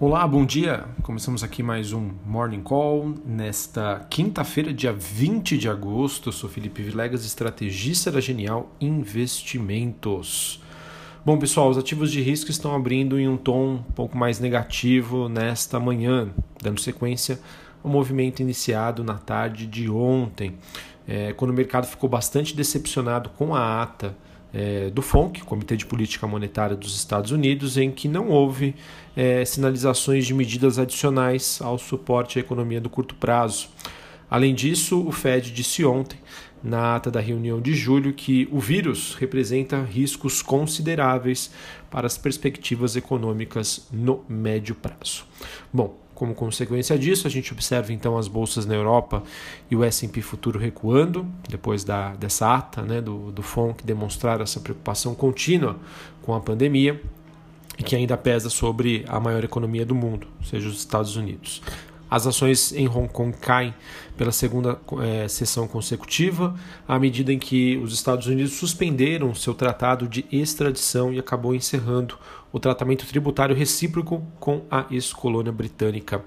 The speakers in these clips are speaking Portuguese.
Olá, bom dia! Começamos aqui mais um Morning Call nesta quinta-feira, dia 20 de agosto. Eu sou Felipe Vilegas, estrategista da Genial Investimentos. Bom, pessoal, os ativos de risco estão abrindo em um tom um pouco mais negativo nesta manhã, dando sequência ao movimento iniciado na tarde de ontem, é, quando o mercado ficou bastante decepcionado com a ata é, do FONC, Comitê de Política Monetária dos Estados Unidos, em que não houve é, sinalizações de medidas adicionais ao suporte à economia do curto prazo. Além disso, o Fed disse ontem, na ata da reunião de julho, que o vírus representa riscos consideráveis para as perspectivas econômicas no médio prazo. Bom, como consequência disso, a gente observa então as bolsas na Europa e o S&P futuro recuando depois da, dessa ata né, do, do FONC que demonstraram essa preocupação contínua com a pandemia e que ainda pesa sobre a maior economia do mundo, seja, os Estados Unidos. As ações em Hong Kong caem pela segunda é, sessão consecutiva, à medida em que os Estados Unidos suspenderam seu tratado de extradição e acabou encerrando o tratamento tributário recíproco com a ex-colônia britânica.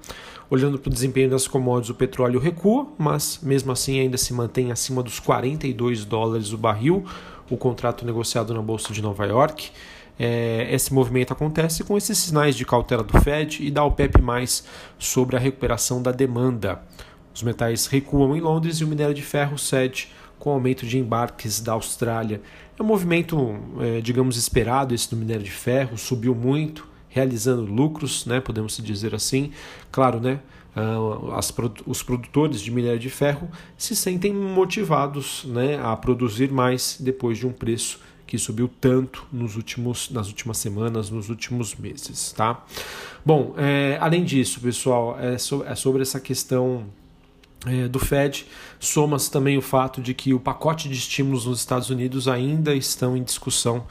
Olhando para o desempenho das commodities, o petróleo recua, mas mesmo assim ainda se mantém acima dos 42 dólares o barril, o contrato negociado na Bolsa de Nova York é, esse movimento acontece com esses sinais de cautela do Fed e da OPEP+, sobre a recuperação da demanda. Os metais recuam em Londres e o minério de ferro cede com o aumento de embarques da Austrália. É um movimento, é, digamos, esperado esse do minério de ferro, subiu muito, realizando lucros, né, podemos dizer assim. Claro, né, Uh, as, os produtores de minério de ferro se sentem motivados né, a produzir mais depois de um preço que subiu tanto nos últimos, nas últimas semanas, nos últimos meses, tá? Bom, é, além disso, pessoal, é, so, é sobre essa questão é, do Fed, soma-se também o fato de que o pacote de estímulos nos Estados Unidos ainda estão em discussão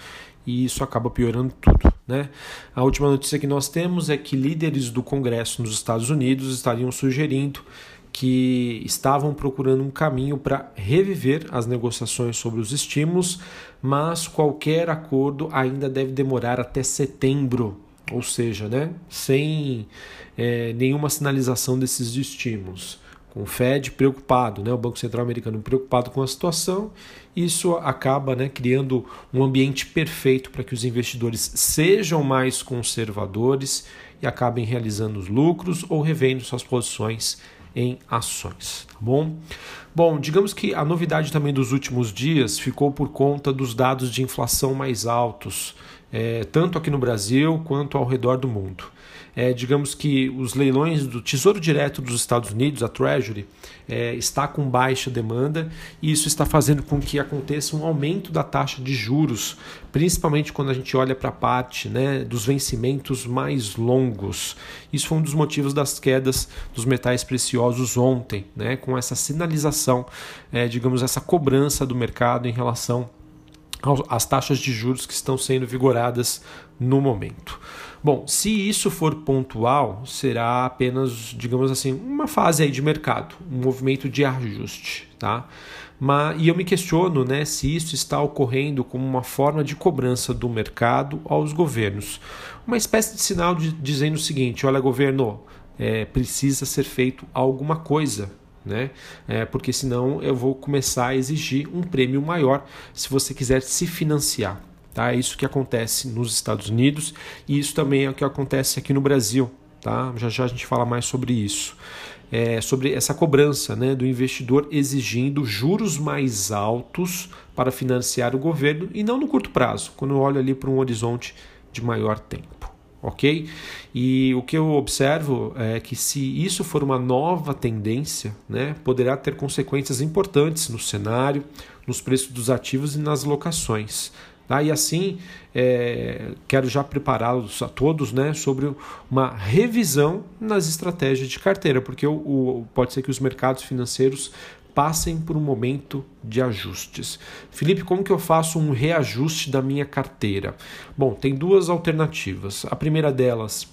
e isso acaba piorando tudo. Né? A última notícia que nós temos é que líderes do Congresso nos Estados Unidos estariam sugerindo que estavam procurando um caminho para reviver as negociações sobre os estímulos, mas qualquer acordo ainda deve demorar até setembro, ou seja, né, sem é, nenhuma sinalização desses estímulos. Com o Fed preocupado, né, o Banco Central Americano preocupado com a situação, isso acaba né, criando um ambiente perfeito para que os investidores sejam mais conservadores e acabem realizando os lucros ou revendo suas posições em ações, tá bom? Bom, digamos que a novidade também dos últimos dias ficou por conta dos dados de inflação mais altos, é, tanto aqui no Brasil quanto ao redor do mundo é, digamos que os leilões do Tesouro Direto dos Estados Unidos, a Treasury, é, está com baixa demanda e isso está fazendo com que aconteça um aumento da taxa de juros, principalmente quando a gente olha para a parte né, dos vencimentos mais longos. Isso foi um dos motivos das quedas dos metais preciosos ontem, né, com essa sinalização, é, digamos, essa cobrança do mercado em relação às taxas de juros que estão sendo vigoradas no momento. Bom, se isso for pontual, será apenas, digamos assim, uma fase aí de mercado, um movimento de ajuste, tá? Mas, e eu me questiono né, se isso está ocorrendo como uma forma de cobrança do mercado aos governos. Uma espécie de sinal de, dizendo o seguinte: olha, governo, é, precisa ser feito alguma coisa né? É, porque senão eu vou começar a exigir um prêmio maior se você quiser se financiar. Tá? É isso que acontece nos Estados Unidos e isso também é o que acontece aqui no Brasil. Tá? Já já a gente fala mais sobre isso. É, sobre essa cobrança né, do investidor exigindo juros mais altos para financiar o governo e não no curto prazo, quando eu olho ali para um horizonte de maior tempo. Ok? E o que eu observo é que se isso for uma nova tendência, né, poderá ter consequências importantes no cenário, nos preços dos ativos e nas locações. Tá? E assim, é, quero já prepará-los a todos né, sobre uma revisão nas estratégias de carteira, porque o, o, pode ser que os mercados financeiros passem por um momento de ajustes. Felipe, como que eu faço um reajuste da minha carteira? Bom, tem duas alternativas. A primeira delas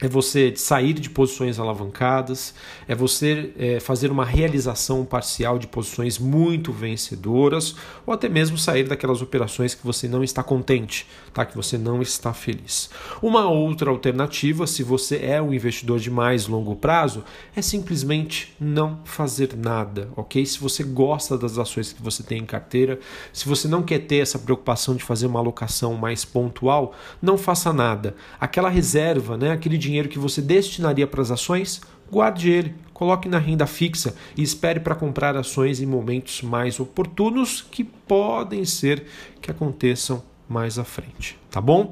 é você sair de posições alavancadas, é você é, fazer uma realização parcial de posições muito vencedoras, ou até mesmo sair daquelas operações que você não está contente, tá? que você não está feliz. Uma outra alternativa, se você é um investidor de mais longo prazo, é simplesmente não fazer nada, ok? Se você gosta das ações que você tem em carteira, se você não quer ter essa preocupação de fazer uma alocação mais pontual, não faça nada. Aquela reserva, né, aquele dinheiro que você destinaria para as ações, guarde ele, coloque na renda fixa e espere para comprar ações em momentos mais oportunos que podem ser que aconteçam mais à frente, tá bom?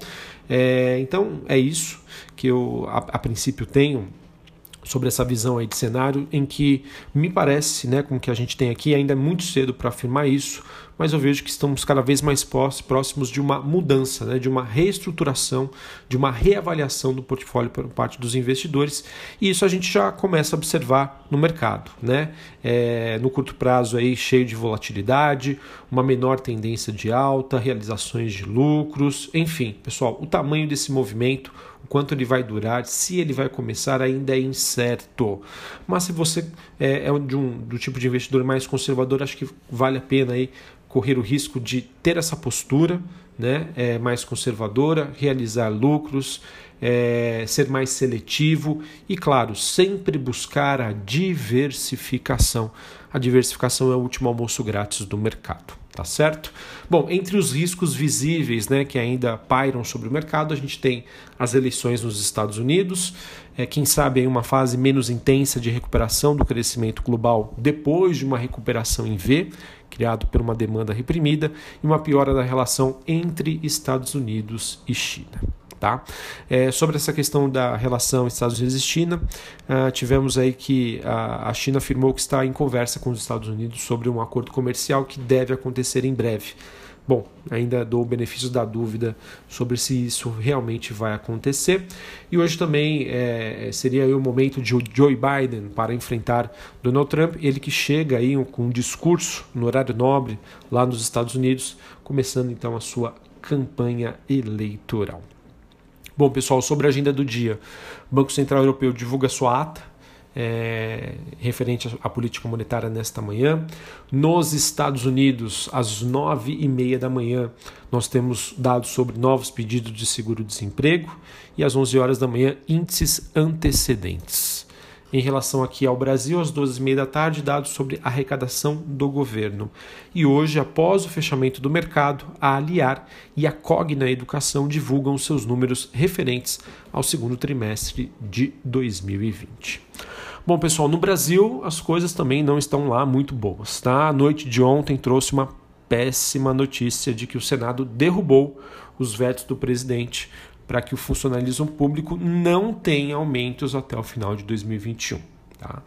É, então é isso que eu a, a princípio tenho sobre essa visão aí de cenário em que me parece, né, com o que a gente tem aqui, ainda é muito cedo para afirmar isso, mas eu vejo que estamos cada vez mais próximos de uma mudança, né, de uma reestruturação, de uma reavaliação do portfólio por parte dos investidores, e isso a gente já começa a observar no mercado, né? É, no curto prazo aí cheio de volatilidade, uma menor tendência de alta, realizações de lucros, enfim, pessoal, o tamanho desse movimento o quanto ele vai durar, se ele vai começar ainda é incerto. Mas se você é, é de um, do tipo de investidor mais conservador, acho que vale a pena aí correr o risco de ter essa postura né, é, mais conservadora, realizar lucros, é, ser mais seletivo e, claro, sempre buscar a diversificação. A diversificação é o último almoço grátis do mercado tá certo? Bom, entre os riscos visíveis né, que ainda pairam sobre o mercado, a gente tem as eleições nos Estados Unidos, é, quem sabe aí uma fase menos intensa de recuperação do crescimento global depois de uma recuperação em V, criado por uma demanda reprimida, e uma piora da relação entre Estados Unidos e China. Tá? É, sobre essa questão da relação Estados Unidos e China, uh, tivemos aí que a, a China afirmou que está em conversa com os Estados Unidos sobre um acordo comercial que deve acontecer em breve. Bom, ainda dou o benefício da dúvida sobre se isso realmente vai acontecer. E hoje também é, seria o momento de Joe Biden para enfrentar Donald Trump, ele que chega aí com um discurso no horário nobre lá nos Estados Unidos, começando então a sua campanha eleitoral. Bom, pessoal, sobre a agenda do dia, o Banco Central Europeu divulga sua ata é, referente à política monetária nesta manhã. Nos Estados Unidos, às nove e meia da manhã, nós temos dados sobre novos pedidos de seguro-desemprego e às onze horas da manhã, índices antecedentes em relação aqui ao Brasil, às 12h30 da tarde, dados sobre arrecadação do governo. E hoje, após o fechamento do mercado, a Aliar e a Cogna Educação divulgam seus números referentes ao segundo trimestre de 2020. Bom, pessoal, no Brasil as coisas também não estão lá muito boas. Tá? A noite de ontem trouxe uma péssima notícia de que o Senado derrubou os vetos do presidente para que o funcionalismo público não tenha aumentos até o final de 2021. Tá?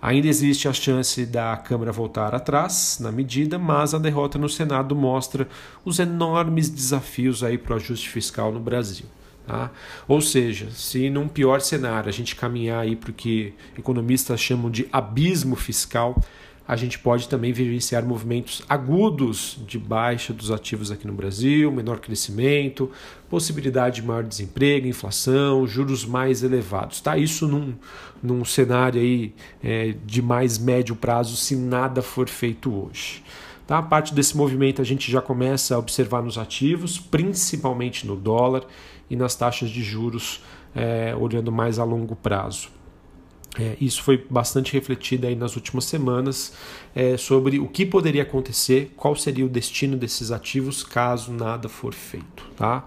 Ainda existe a chance da Câmara voltar atrás na medida, mas a derrota no Senado mostra os enormes desafios aí para o ajuste fiscal no Brasil. Tá? Ou seja, se num pior cenário a gente caminhar aí para o que economistas chamam de abismo fiscal, a gente pode também vivenciar movimentos agudos de baixa dos ativos aqui no Brasil, menor crescimento, possibilidade de maior desemprego, inflação, juros mais elevados. Tá? Isso num, num cenário aí, é, de mais médio prazo, se nada for feito hoje. Tá? Parte desse movimento a gente já começa a observar nos ativos, principalmente no dólar e nas taxas de juros, é, olhando mais a longo prazo. É, isso foi bastante refletido aí nas últimas semanas é, sobre o que poderia acontecer, qual seria o destino desses ativos caso nada for feito. Tá?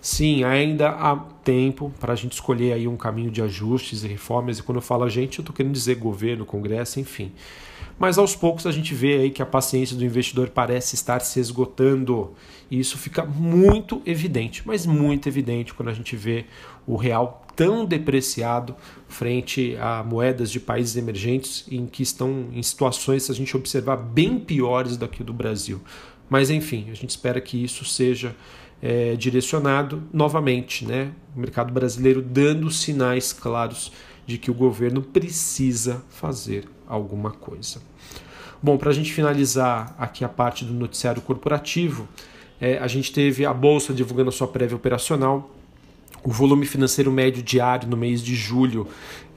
Sim, ainda há tempo para a gente escolher aí um caminho de ajustes e reformas, e quando eu falo a gente, eu estou querendo dizer governo, congresso, enfim. Mas aos poucos a gente vê aí que a paciência do investidor parece estar se esgotando. E isso fica muito evidente, mas muito evidente quando a gente vê o real tão depreciado frente a moedas de países emergentes em que estão em situações, se a gente observar, bem piores do que do Brasil. Mas enfim, a gente espera que isso seja é, direcionado novamente, né? O mercado brasileiro dando sinais claros de que o governo precisa fazer alguma coisa. Bom, para a gente finalizar aqui a parte do noticiário corporativo, é, a gente teve a Bolsa divulgando a sua prévia operacional O volume financeiro médio diário no mês de julho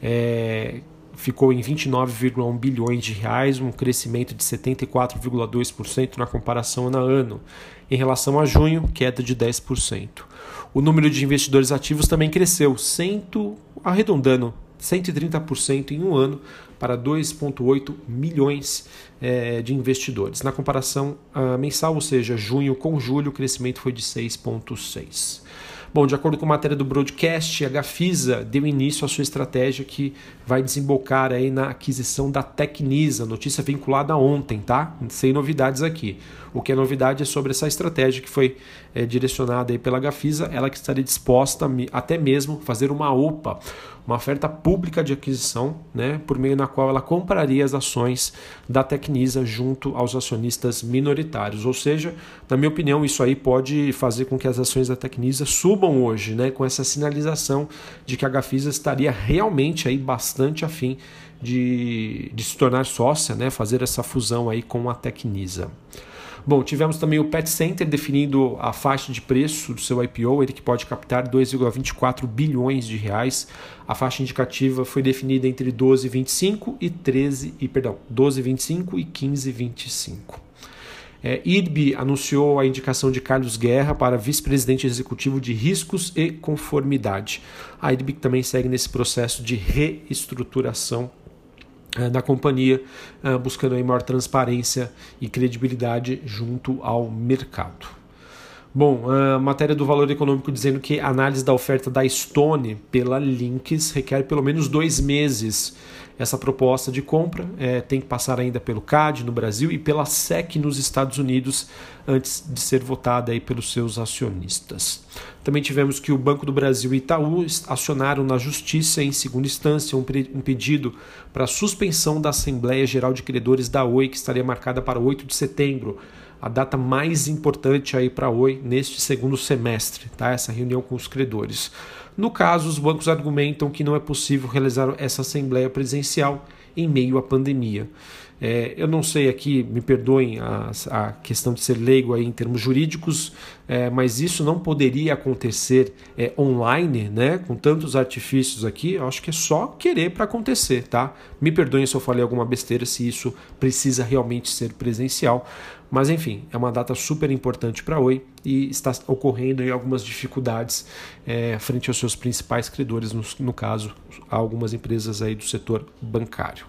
é, ficou em 29,1 bilhões de reais, um crescimento de 74,2% na comparação ano a ano. Em relação a junho, queda de 10%. O número de investidores ativos também cresceu, cento, arredondando 130% em um ano para 2,8 milhões é, de investidores. Na comparação uh, mensal, ou seja, junho com julho, o crescimento foi de 6,6%. Bom, de acordo com a matéria do broadcast, a Gafisa deu início à sua estratégia que vai desembocar aí na aquisição da Tecnisa, notícia vinculada ontem, tá? Sem novidades aqui. O que é novidade é sobre essa estratégia que foi é, direcionada aí pela Gafisa, ela que estaria disposta até mesmo fazer uma OPA, uma oferta pública de aquisição, né, por meio na qual ela compraria as ações da Tecnisa junto aos acionistas minoritários. Ou seja, na minha opinião, isso aí pode fazer com que as ações da Tecnisa subam hoje, né, com essa sinalização de que a Gafisa estaria realmente aí bastante afim de, de se tornar sócia, né, fazer essa fusão aí com a Tecnisa. Bom, tivemos também o Pet Center definindo a faixa de preço do seu IPO, ele que pode captar 2,24 bilhões de reais. A faixa indicativa foi definida entre 12,25 e 13 e perdão, 12,25 e 15,25. É, IRB anunciou a indicação de Carlos Guerra para vice-presidente executivo de riscos e conformidade. A IRB também segue nesse processo de reestruturação da companhia, eh, buscando aí maior transparência e credibilidade junto ao mercado. Bom, a matéria do valor econômico dizendo que a análise da oferta da Stone pela Links requer pelo menos dois meses. Essa proposta de compra é, tem que passar ainda pelo CAD no Brasil e pela SEC nos Estados Unidos antes de ser votada aí pelos seus acionistas. Também tivemos que o Banco do Brasil e Itaú acionaram na Justiça em segunda instância um, um pedido para suspensão da Assembleia Geral de Credores da Oi, que estaria marcada para 8 de setembro a data mais importante aí para a Oi neste segundo semestre, tá? Essa reunião com os credores. No caso, os bancos argumentam que não é possível realizar essa assembleia presencial em meio à pandemia. É, eu não sei aqui, me perdoem a, a, questão de ser leigo aí em termos jurídicos, é, mas isso não poderia acontecer é, online, né? Com tantos artifícios aqui, eu acho que é só querer para acontecer, tá? Me perdoem se eu falei alguma besteira, se isso precisa realmente ser presencial, mas enfim, é uma data super importante para a Oi e está ocorrendo algumas dificuldades é, frente aos seus principais credores, no, no caso, algumas empresas aí do setor bancário.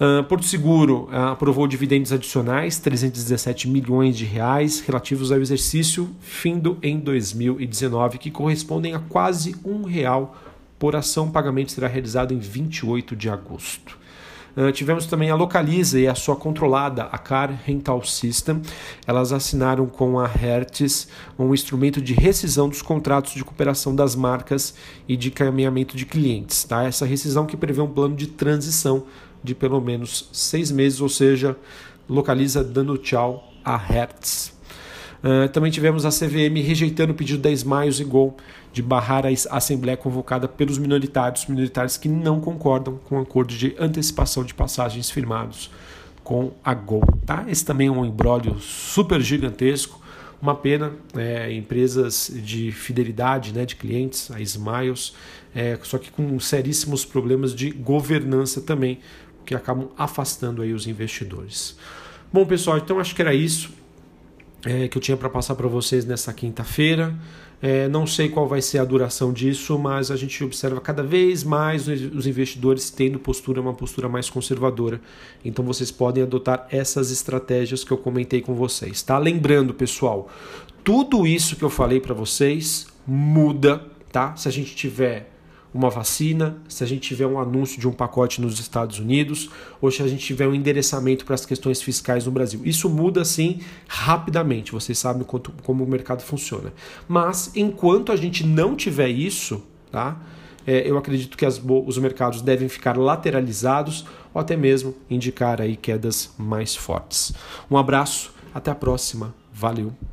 Uh, Porto Seguro uh, aprovou dividendos adicionais, 317 milhões de reais, relativos ao exercício findo em 2019, que correspondem a quase um real por ação. O pagamento será realizado em 28 de agosto. Uh, tivemos também a Localiza e a sua controlada, a Car Rental System. Elas assinaram com a Hertz um instrumento de rescisão dos contratos de cooperação das marcas e de caminhamento de clientes. Tá? Essa rescisão que prevê um plano de transição de pelo menos seis meses, ou seja, localiza dando tchau a Hertz. Uh, também tivemos a CVM rejeitando o pedido da Smiles e Gol de barrar a assembleia convocada pelos minoritários, minoritários que não concordam com o acordo de antecipação de passagens firmados com a Gol. Tá? Esse também é um embrólio super gigantesco. Uma pena, é, empresas de fidelidade né, de clientes, a Smiles, é, só que com seríssimos problemas de governança também, que acabam afastando aí os investidores. Bom, pessoal, então acho que era isso é, que eu tinha para passar para vocês nessa quinta-feira. É, não sei qual vai ser a duração disso, mas a gente observa cada vez mais os investidores tendo postura, uma postura mais conservadora. Então vocês podem adotar essas estratégias que eu comentei com vocês, tá? Lembrando, pessoal, tudo isso que eu falei para vocês muda, tá? Se a gente tiver uma vacina, se a gente tiver um anúncio de um pacote nos Estados Unidos, ou se a gente tiver um endereçamento para as questões fiscais no Brasil. Isso muda assim rapidamente, vocês sabem quanto, como o mercado funciona. Mas enquanto a gente não tiver isso, tá? É, eu acredito que os mercados devem ficar lateralizados ou até mesmo indicar aí quedas mais fortes. Um abraço, até a próxima, valeu!